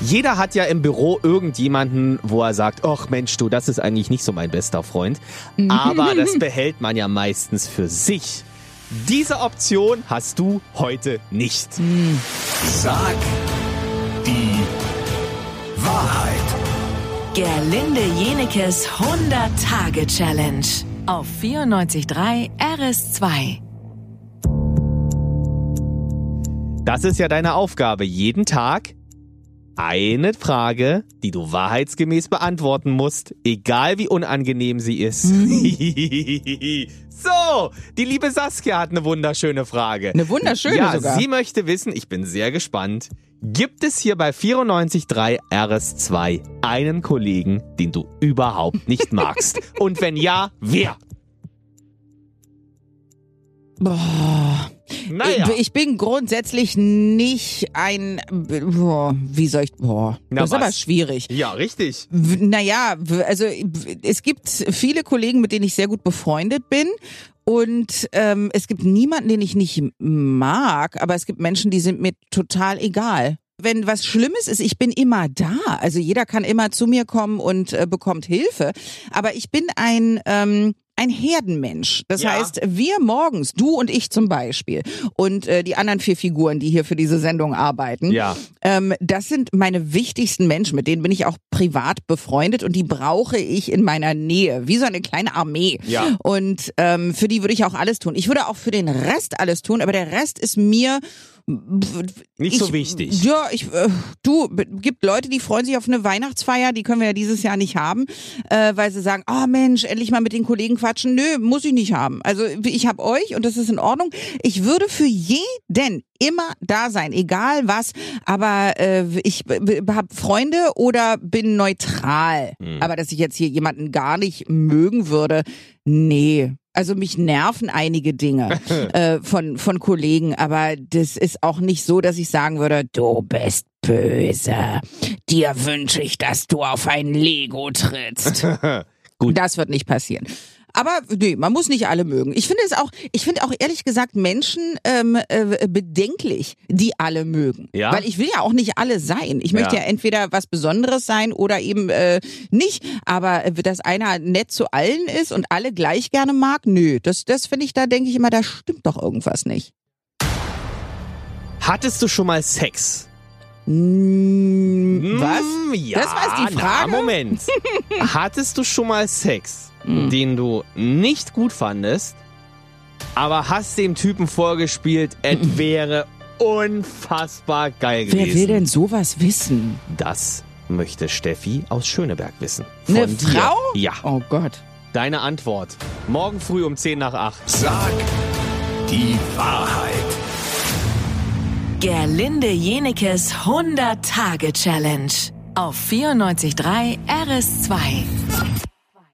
Jeder hat ja im Büro irgendjemanden, wo er sagt, ach Mensch, du, das ist eigentlich nicht so mein bester Freund. Aber das behält man ja meistens für sich. Diese Option hast du heute nicht. Sag die Wahrheit. Gerlinde Jenekes 100-Tage-Challenge auf 94.3 RS2. Das ist ja deine Aufgabe. Jeden Tag eine Frage, die du wahrheitsgemäß beantworten musst, egal wie unangenehm sie ist. so, die liebe Saskia hat eine wunderschöne Frage. Eine wunderschöne ja, sogar. sie möchte wissen, ich bin sehr gespannt, gibt es hier bei 94.3 RS2 einen Kollegen, den du überhaupt nicht magst? Und wenn ja, wer? Boah. Naja. Ich bin grundsätzlich nicht ein, boah, wie soll ich, boah, Na, das ist aber was? schwierig. Ja, richtig. Naja, also es gibt viele Kollegen, mit denen ich sehr gut befreundet bin. Und ähm, es gibt niemanden, den ich nicht mag, aber es gibt Menschen, die sind mir total egal. Wenn was Schlimmes ist, ich bin immer da. Also jeder kann immer zu mir kommen und äh, bekommt Hilfe. Aber ich bin ein ähm, ein Herdenmensch. Das Ja. heißt, wir morgens, du und ich zum Beispiel und äh, die anderen vier Figuren, die hier für diese Sendung arbeiten, Ja. ähm, das sind meine wichtigsten Menschen, mit denen bin ich auch privat befreundet und die brauche ich in meiner Nähe, wie so eine kleine Armee. Ja. Und ähm, für die würde ich auch alles tun. Ich würde auch für den Rest alles tun, aber der Rest ist mir Nicht ich, so wichtig. Ja, ich, äh, du, gibt Leute, die freuen sich auf eine Weihnachtsfeier, die können wir ja dieses Jahr nicht haben, äh, weil sie sagen, oh Mensch, endlich mal mit den Kollegen quatschen. Nö, muss ich nicht haben. Also ich habe euch und das ist in Ordnung. Ich würde für jeden immer da sein, egal was, aber äh, ich habe Freunde oder bin neutral. Aber dass ich jetzt hier jemanden gar nicht mögen würde, nee. Also mich nerven einige Dinge äh, von, von Kollegen, aber das ist auch nicht so, dass ich sagen würde, du bist böse. Dir wünsche ich, dass du auf ein Lego trittst. Gut. Das wird nicht passieren. Aber nee, man muss nicht alle mögen. Ich finde es auch, ich finde auch ehrlich gesagt Menschen ähm, äh, bedenklich, die alle mögen. Ja? Weil ich will ja auch nicht alle sein. Ich möchte Ja. ja entweder was Besonderes sein oder eben äh, nicht. Aber äh, dass einer nett zu allen ist und alle gleich gerne mag, nö, das, das finde ich, da denke ich immer, da stimmt doch irgendwas nicht. Hattest du schon mal Sex? Hm, was? Mm, Ja, Das war jetzt die Frage? Na, Moment. Hattest du schon mal Sex, Hm. den du nicht gut fandest, aber hast dem Typen vorgespielt, es wäre unfassbar geil gewesen? Wer will denn sowas wissen? Das möchte Steffi aus Schöneberg wissen. Von Eine dir. Frau? Ja. Oh Gott. Deine Antwort. Morgen früh um 10 nach 8. Sag die Wahrheit. Gerlinde Jenekes 100-Tage-Challenge auf 94.3 RS2.